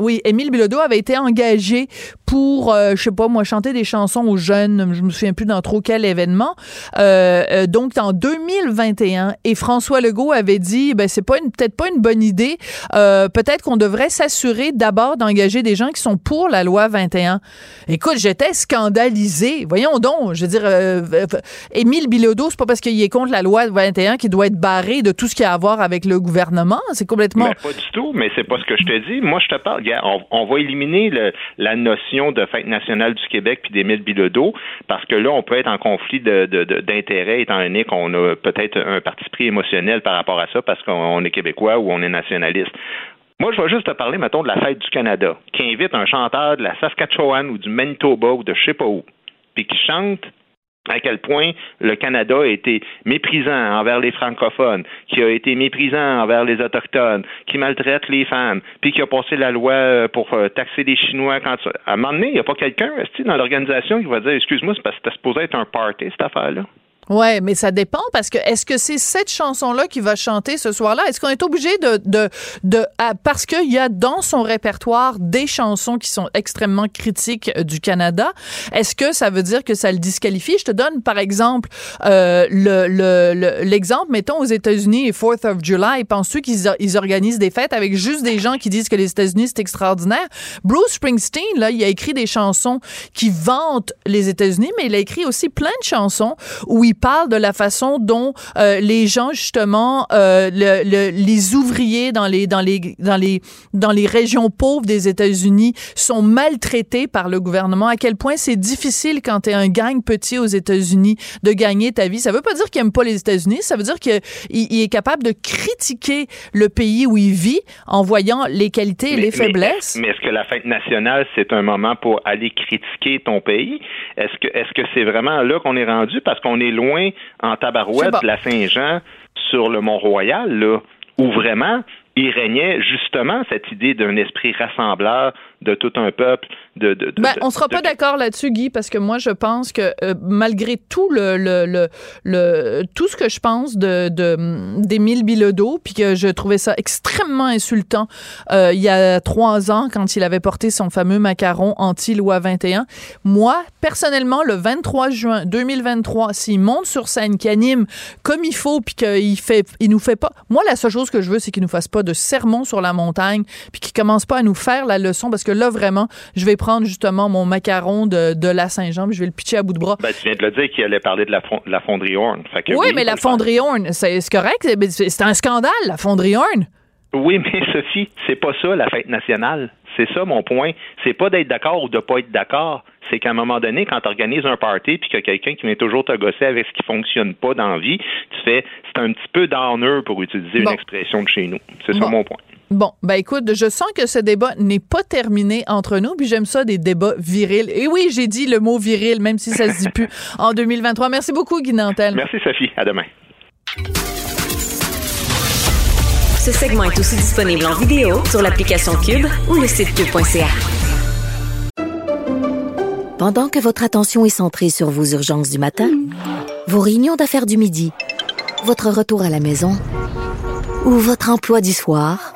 oui Émile Bilodeau avait été engagé pour euh, je sais pas moi chanter des chansons aux jeunes je me souviens plus dans trop quel événement. Euh, euh, donc en 2021 et François Legault avait dit ben c'est pas peut-être pas une bonne idée. Euh, peut-être qu'on devrait s'assurer d'abord d'engager des gens qui sont pour la loi 21 écoute j'étais scandalisé voyons donc je veux dire Émile Bilodeau c'est pas parce qu'il est contre la loi 21 qu'il doit être barré de tout ce qui a à voir avec le gouvernement. C'est complètement Mais pas du tout, mais c'est pas ce que je te dis. Moi, je on, va éliminer la notion de fête nationale du Québec puis d'Émile Bilodeau, parce que là, on peut être en conflit d'intérêts étant donné qu'on a peut-être un parti pris émotionnel par rapport à ça, parce qu'on est québécois ou on est nationaliste. Moi, je vais juste te parler, mettons, de la fête du Canada, qui invite un chanteur de la Saskatchewan ou du Manitoba ou de je sais pas où, puis qui chante à quel point le Canada a été méprisant envers les francophones, qui a été méprisant envers les autochtones, qui maltraite les femmes, puis qui a passé la loi euh, pour euh, taxer les Chinois quand à un moment donné, il n'y a pas quelqu'un dans l'organisation qui va dire excuse-moi, c'est parce que c'était supposé être un party cette affaire-là. Ouais, mais ça dépend parce que est-ce que c'est cette chanson-là qui va chanter ce soir-là? Est-ce qu'on est obligé de de de à- parce qu'il y a dans son répertoire des chansons qui sont extrêmement critiques euh, du Canada Est-ce que ça veut dire que ça le disqualifie? Je te donne par exemple euh, le le- l'exemple mettons aux États-Unis et 4th of July. Penses-tu qu'ils ils organisent des fêtes avec juste des gens qui disent que les États-Unis c'est extraordinaire? Bruce Springsteen là, il a écrit des chansons qui vantent les États-Unis, mais il a écrit aussi plein de chansons où il parle de la façon dont euh, les gens justement euh, le- le- les ouvriers dans les dans les dans les dans les régions pauvres des États-Unis sont maltraités par le gouvernement à quel point c'est difficile quand tu es un gang petit aux États-Unis de gagner ta vie ça veut pas dire qu'il aime pas les États-Unis ça veut dire qu'il il est capable de critiquer le pays où il vit en voyant les qualités et les faiblesses Mais, est-ce que la fête nationale, c'est un moment pour aller critiquer ton pays? Est-ce que est-ce que c'est vraiment là qu'on est rendu? Parce qu'on est loin en tabarouette de la Saint-Jean sur le Mont-Royal, là, où vraiment il régnait justement cette idée d'un esprit rassembleur de tout un peuple. De, de, de- Ben, on sera de- pas d'accord là-dessus, Guy, parce que moi, je pense que euh, malgré tout le, le, le, le- tout ce que je pense de de- d'Émile Bilodeau, puis que je trouvais ça extrêmement insultant euh, il y a trois ans quand il avait porté son fameux macaron anti-loi 21. Moi, personnellement, le 23 juin 2023, s'il monte sur scène, qu'il anime comme il faut, puis qu'il fait, il nous fait pas. Moi, la seule chose que je veux, c'est qu'il nous fasse pas de sermon sur la montagne, puis qu'il commence pas à nous faire la leçon, parce que là, vraiment, je vais prendre justement mon macaron de, de la Saint-Jean, je vais le pitcher à bout de bras. Ben, tu viens de le dire qu'il allait parler de la, la fonderie Horn. Oui, mais la fonderie Horn, c'est correct, c'est un scandale, la fonderie Horn. Oui, mais Sophie, c'est pas ça la fête nationale. C'est ça mon point. C'est pas d'être d'accord ou de pas être d'accord. C'est qu'à un moment donné, quand tu organises un party puis qu'il y a quelqu'un qui vient toujours te gosser avec ce qui fonctionne pas dans la vie, tu fais c'est un petit peu d'honneur pour utiliser Bon. une expression de chez nous. C'est ça mon point. Bon, ben écoute, je sens que ce débat n'est pas terminé entre nous, puis j'aime ça des débats virils. Et oui, j'ai dit le mot viril, même si ça se dit plus en 2023. Merci beaucoup, Guy Nantel. Merci Sophie. À demain. Ce segment est aussi disponible en vidéo sur l'application Cube ou le site cube.ca. Pendant que votre attention est centrée sur vos urgences du matin, vos réunions d'affaires du midi, votre retour à la maison ou votre emploi du soir,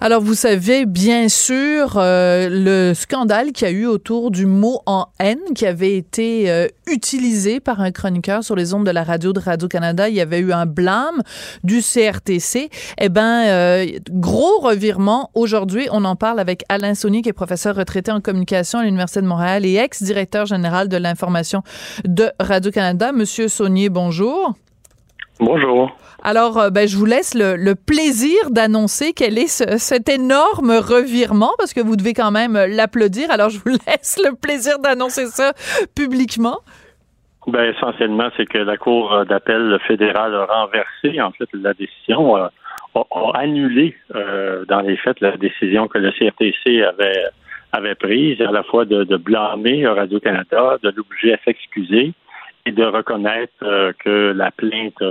Alors, vous savez, bien sûr, euh, le scandale qu'il y a eu autour du mot en haine qui avait été euh, utilisé par un chroniqueur sur les ondes de la radio de Radio-Canada. Il y avait eu un blâme du CRTC. Eh ben, euh, gros revirement. Aujourd'hui, on en parle avec Alain Saunier, qui est professeur retraité en communication à l'Université de Montréal et ex-directeur général de l'information de Radio-Canada. Monsieur Saunier, bonjour. Bonjour. Alors, euh, ben, je vous laisse le, le plaisir d'annoncer quel est ce- cet énorme revirement, parce que vous devez quand même euh, l'applaudir. Alors, je vous laisse le plaisir d'annoncer ça publiquement. Ben, essentiellement, c'est que la Cour euh, d'appel fédérale a renversé, en fait, la décision, a, a annulé, euh, dans les faits, la décision que le CRTC avait, avait prise, à la fois de, de blâmer Radio-Canada, de l'obliger à s'excuser et de reconnaître euh, que la plainte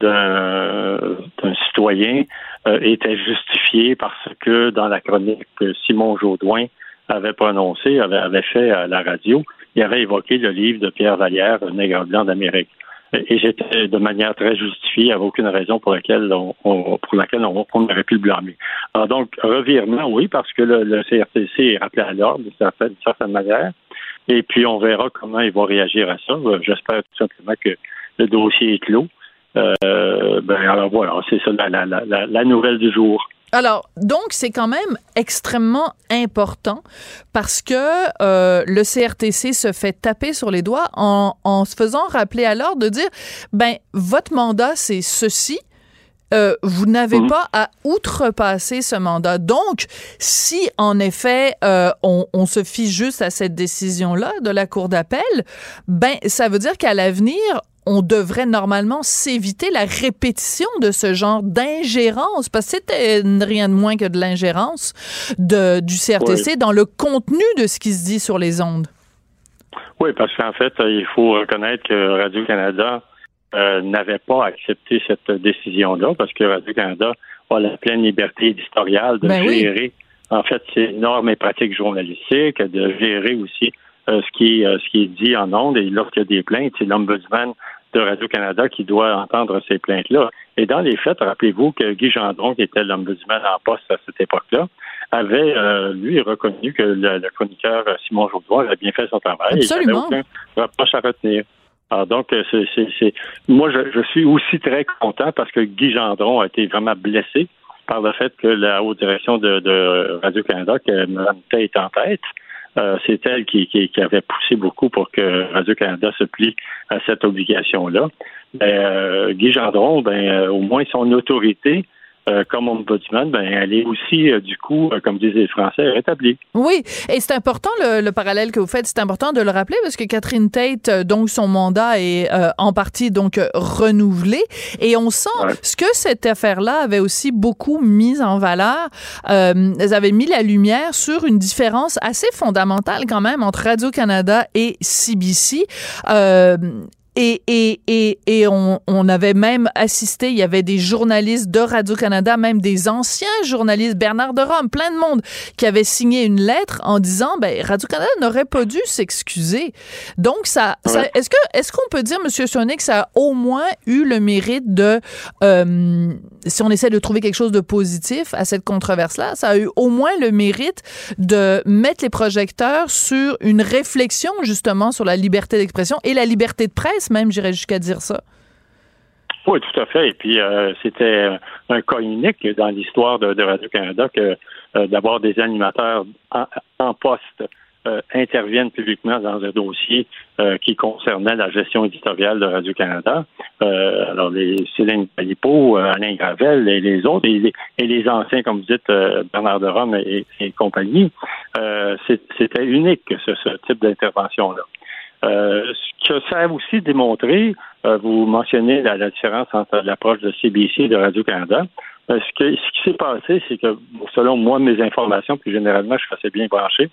d'un citoyen euh, était justifiée parce que dans la chronique que Simon Jaudoin avait prononcée, avait, fait à la radio, il avait évoqué le livre de Pierre Vallière, Nègre blanc d'Amérique. Et j'étais de manière très justifiée, il n'y avait aucune raison pour laquelle on, pour laquelle on, aurait pu le blâmer. Alors donc, revirement, oui, parce que le, CRTC est rappelé à l'ordre d'une certaine, manière. Et puis, on verra comment ils vont réagir à ça. J'espère tout simplement que le dossier est clos. Euh, ben, alors voilà, c'est ça la, la, la, la- la nouvelle du jour. Alors, donc, c'est quand même extrêmement important parce que euh, le CRTC se fait taper sur les doigts en, en se faisant rappeler à l'ordre de dire, ben, votre mandat, c'est ceci. Euh, vous n'avez Mhm. pas à outrepasser ce mandat. Donc, si en effet euh, on, on se fie juste à cette décision-là de la Cour d'appel, ben ça veut dire qu'à l'avenir, on devrait normalement s'éviter la répétition de ce genre d'ingérence, parce que c'était rien de moins que de l'ingérence de, du CRTC Oui. dans le contenu de ce qui se dit sur les ondes. Oui, parce qu'en fait, euh, il faut reconnaître que Radio-Canada euh, n'avait pas accepté cette décision-là, parce que Radio-Canada a la pleine liberté éditoriale de Ben oui. gérer, en fait, ses normes et pratiques journalistiques, de gérer aussi euh, ce, qui est, euh, ce qui est dit en ondes. Et lorsqu'il y a des plaintes, c'est l'Ombudsman de Radio-Canada qui doit entendre ces plaintes-là. Et dans les faits, rappelez-vous que Guy Gendron, qui était l'Ombudsman en poste à cette époque-là, avait, euh, lui, reconnu que le, le chroniqueur Simon Jourdois avait bien fait son travail. Absolument. Il n'y avait aucun reproche à retenir. Alors donc, c'est, moi, je, je suis aussi très content parce que Guy Gendron a été vraiment blessé par le fait que la haute direction de, de Radio-Canada, que Mme Tay est en tête, euh, c'est elle qui, qui, qui avait poussé beaucoup pour que Radio-Canada se plie à cette obligation-là. Ben, euh, Guy Gendron, ben, euh, au moins son autorité euh, comme ombudsman, ben, elle est aussi, euh, du coup, euh, comme disent les Français, rétablie. Oui, et c'est important le, le parallèle que vous faites, c'est important de le rappeler parce que Catherine Tate, euh, donc son mandat est euh, en partie donc renouvelé et on sent ce que cette affaire-là avait aussi beaucoup mis en valeur. Euh, elles avaient mis la lumière sur une différence assez fondamentale quand même entre Radio Canada et CBC. Et, et, et, et on, on avait même assisté, il y avait des journalistes de Radio-Canada, même des anciens journalistes, Bernard de Rome, plein de monde, qui avaient signé une lettre en disant, ben, Radio-Canada n'aurait pas dû s'excuser. Donc, ça, ça est-ce que, est-ce qu'on peut dire, Monsieur Sonnet, que ça a au moins eu le mérite de, euh, si on essaie de trouver quelque chose de positif à cette controverse-là, ça a eu au moins le mérite de mettre les projecteurs sur une réflexion, justement, sur la liberté d'expression et la liberté de presse, même, j'irais jusqu'à dire ça. Oui, tout à fait. Et puis, euh, c'était un cas unique dans l'histoire de, Radio-Canada que euh, d'avoir des animateurs en, poste euh, interviennent publiquement dans un dossier qui concernait la gestion éditoriale de Radio-Canada. Alors, les Céline Palipo, Alain Gravel et les autres, et les, anciens, comme vous dites, Bernard de Rome et, compagnie, c'était unique, ce, type d'intervention-là. Euh, que ça a aussi démontré, euh, vous mentionnez la, la différence entre l'approche de CBC et de Radio-Canada. Euh, ce, que- ce qui s'est passé, c'est que, selon moi, mes informations, puis généralement, je suis assez bien branché,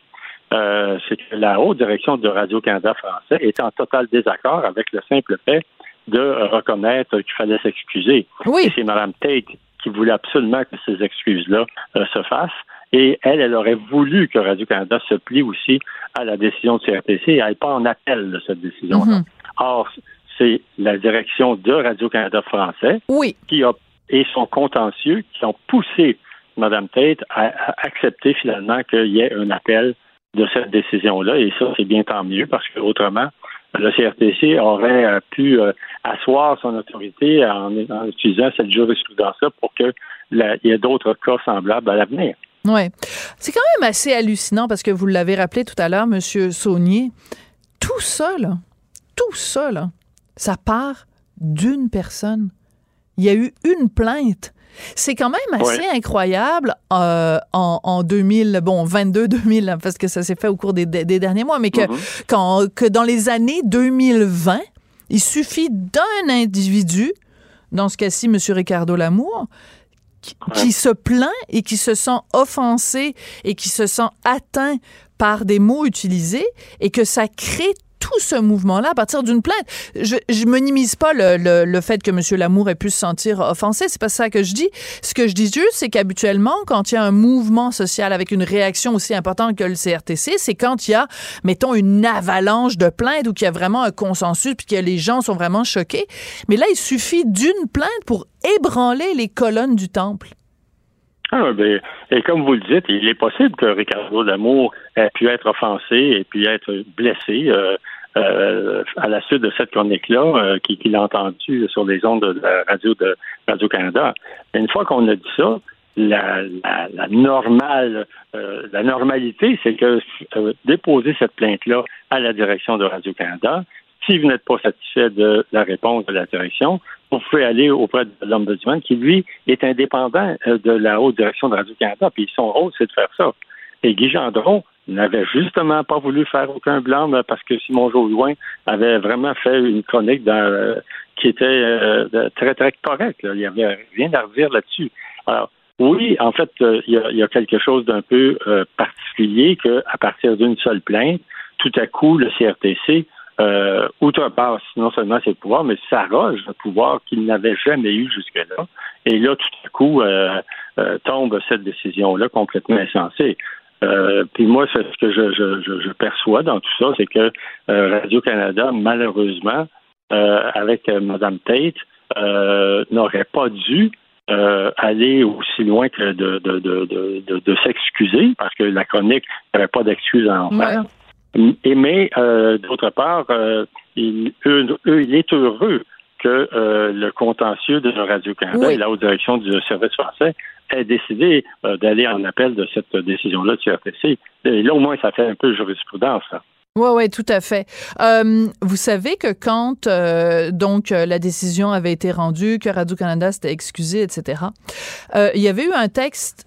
euh, c'est que la haute direction de Radio-Canada français était en total désaccord avec le simple fait de reconnaître qu'il fallait s'excuser. Oui. Et c'est Mme Tate qui voulait absolument que ces excuses-là euh, se fassent. Et elle, elle aurait voulu que Radio-Canada se plie aussi à la décision de CRTC et aille pas en appel de cette décision-là. Mhm. Or, c'est la direction de Radio-Canada français oui. qui a, et son contentieux qui ont poussé Mme Tate à, à accepter finalement qu'il y ait un appel de cette décision-là. Et ça, c'est bien tant mieux parce qu'autrement, le CRTC aurait euh, pu euh, asseoir son autorité en, en utilisant cette jurisprudence-là pour qu'il y ait d'autres cas semblables à l'avenir. Ouais. C'est quand même assez hallucinant parce que vous l'avez rappelé tout à l'heure, Monsieur Saunier. Tout ça, là, tout ça, là, ça part d'une personne. Il y a eu une plainte. C'est quand même assez Ouais. incroyable euh, en, en 2000, bon, 22, 2000, hein, parce que ça s'est fait au cours des, derniers mois, mais que, quand, que dans les années 2020, il suffit d'un individu, dans ce cas-ci, M. Ricardo Lamour, qui, se plaint et qui se sent offensé et qui se sent atteint par des mots utilisés et que ça crée tout ce mouvement-là à partir d'une plainte. Je, je minimise pas le, le, le fait que M. Lamour ait pu se sentir offensé, c'est pas ça que je dis. Ce que je dis juste, c'est qu'habituellement, quand il y a un mouvement social avec une réaction aussi importante que le CRTC, c'est quand il y a, mettons, une avalanche de plaintes ou qu'il y a vraiment un consensus puis que les gens sont vraiment choqués. Mais là, il suffit d'une plainte pour ébranler les colonnes du temple. Ah, ben, et comme vous le dites, il est possible que Ricardo Lamour ait pu être offensé et puis être blessé euh, euh, à la suite de cette chronique-là euh, qu'il a entendue sur les ondes de la radio de Radio-Canada. Une fois qu'on a dit ça, la, la, la normale, euh, la normalité, c'est que euh, déposer cette plainte-là à la direction de Radio-Canada, si vous n'êtes pas satisfait de la réponse de la direction, vous pouvez aller auprès de l'Ombudsman qui, lui, est indépendant euh, de la haute direction de Radio-Canada. Puis son rôle, c'est de faire ça. Et Guy Gendron n'avait justement pas voulu faire aucun blanc mais parce que Simon Jauloin avait vraiment fait une chronique euh, qui était euh, très, très correcte. Il n'y avait rien à redire là-dessus. Alors, oui, en fait, euh, il y, y a quelque chose d'un peu euh, particulier qu'à partir d'une seule plainte, tout à coup, le CRTC euh, outrepasse non seulement ses pouvoirs, mais s'arroge le pouvoir qu'il n'avait jamais eu jusque-là. Et là, tout à coup, euh, euh, tombe cette décision-là complètement insensée. Euh, puis moi, ce que je, je, je, je perçois dans tout ça, c'est que euh, Radio-Canada, malheureusement, euh, avec Mme Tate, n'aurait pas dû euh, aller aussi loin que de, de, de, de, s'excuser, parce que la chronique n'avait pas d'excuses à en faire. Et mais euh, d'autre part, euh, il, eux, eux, il est heureux que euh, le contentieux de Radio-Canada Oui. et la haute direction du service français ait décidé d'aller en appel de cette décision-là du CRTC. Et là, au moins, ça fait un peu jurisprudence. Oui, oui, tout à fait. Euh, vous savez que quand euh, donc euh, la décision avait été rendue, que Radio-Canada s'était excusé, etc., il y avait eu un texte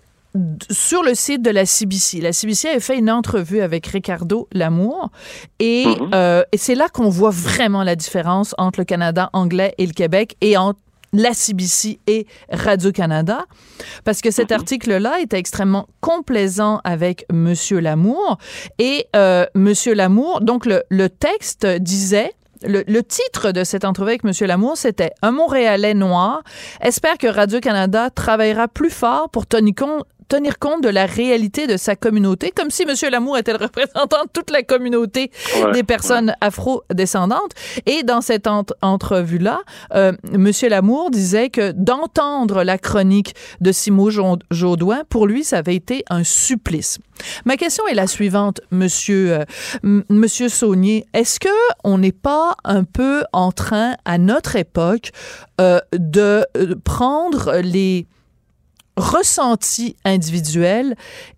sur le site de la CBC. La CBC avait fait une entrevue avec Ricardo Lamour et, euh, et c'est là qu'on voit vraiment la différence entre le Canada anglais et le Québec et entre la CBC et Radio-Canada, parce que cet article-là était extrêmement complaisant avec Monsieur Lamour. Et euh, Monsieur Lamour, donc le, le texte disait... Le, le titre de cette entrevue avec Monsieur Lamour, c'était Un Montréalais noir espère que Radio-Canada travaillera plus fort pour tenir compte tenir compte de la réalité de sa communauté, comme si Monsieur Lamour était le représentant de toute la communauté Ouais, des personnes afro-descendantes. Et dans cette ent- entrevue-là, euh, Monsieur Lamour disait que d'entendre la chronique de Simo Jaudoin, pour lui, ça avait été un supplice. Ma question est la suivante, Monsieur, euh, M- Monsieur Saunier. Est-ce que on n'est pas un peu en train, à notre époque, euh, de euh, prendre les ressentis individuels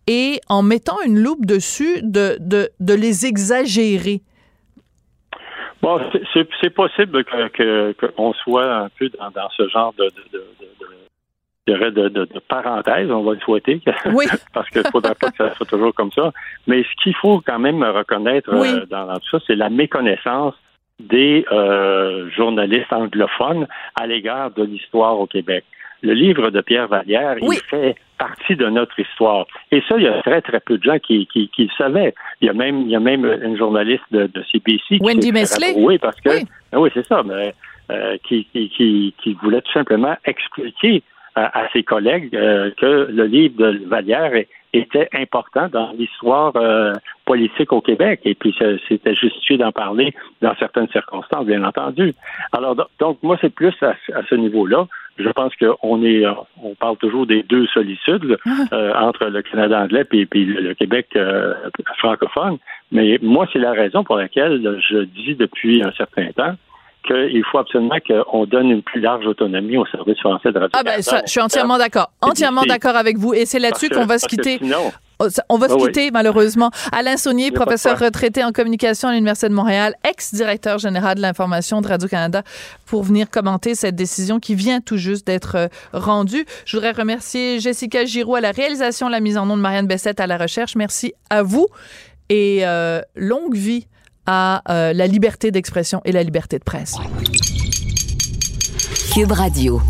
et en mettant une loupe dessus, de, de, de les exagérer. Bon, c'est- possible que que- qu'on soit un peu dans, dans ce genre de, de, de, parenthèse, on va le souhaiter, Oui. parce qu'il ne faudrait pas que ça soit toujours comme ça. Mais ce qu'il faut quand même reconnaître Oui. euh, dans, dans tout ça, c'est la méconnaissance des euh, journalistes anglophones à l'égard de l'histoire au Québec. Le livre de Pierre Vallière, il fait partie de notre histoire. Et ça, il y a très, très peu de gens qui, qui, qui le savaient. Il y a même, il y a même une journaliste de, de CBC qui Wendy fait Mesley. rabrouer parce que, Ah oui, c'est ça, mais euh, qui, qui, qui, qui voulait tout simplement expliquer à, à ses collègues euh, que le livre de Vallière était important dans l'histoire euh, politique au Québec. Et puis, c'était justifié d'en parler dans certaines circonstances, bien entendu. Alors, do- donc, moi, c'est plus à, à ce niveau-là. Je pense qu'on est, euh, on parle toujours des deux solitudes là, euh, entre le Canada anglais et puis le, le Québec euh, francophone. Mais moi, c'est la raison pour laquelle je dis depuis un certain temps qu'il faut absolument qu'on donne une plus large autonomie au service français de radio Ah ben ça, je suis entièrement d'accord. Entièrement d'accord avec vous. Et c'est là-dessus qu'on va se quitter. sinon- Oh, On va se Ah oui. quitter, malheureusement. Alain Saunier, professeur retraité en communication à l'Université de Montréal, ex-directeur général de l'information de Radio-Canada, pour venir commenter cette décision qui vient tout juste d'être euh, rendue. Je voudrais remercier Jessica Giroux à la réalisation, la mise en nom de Marianne Bessette à la recherche. Merci à vous et euh, longue vie à euh, la liberté d'expression et la liberté de presse. Cube Radio.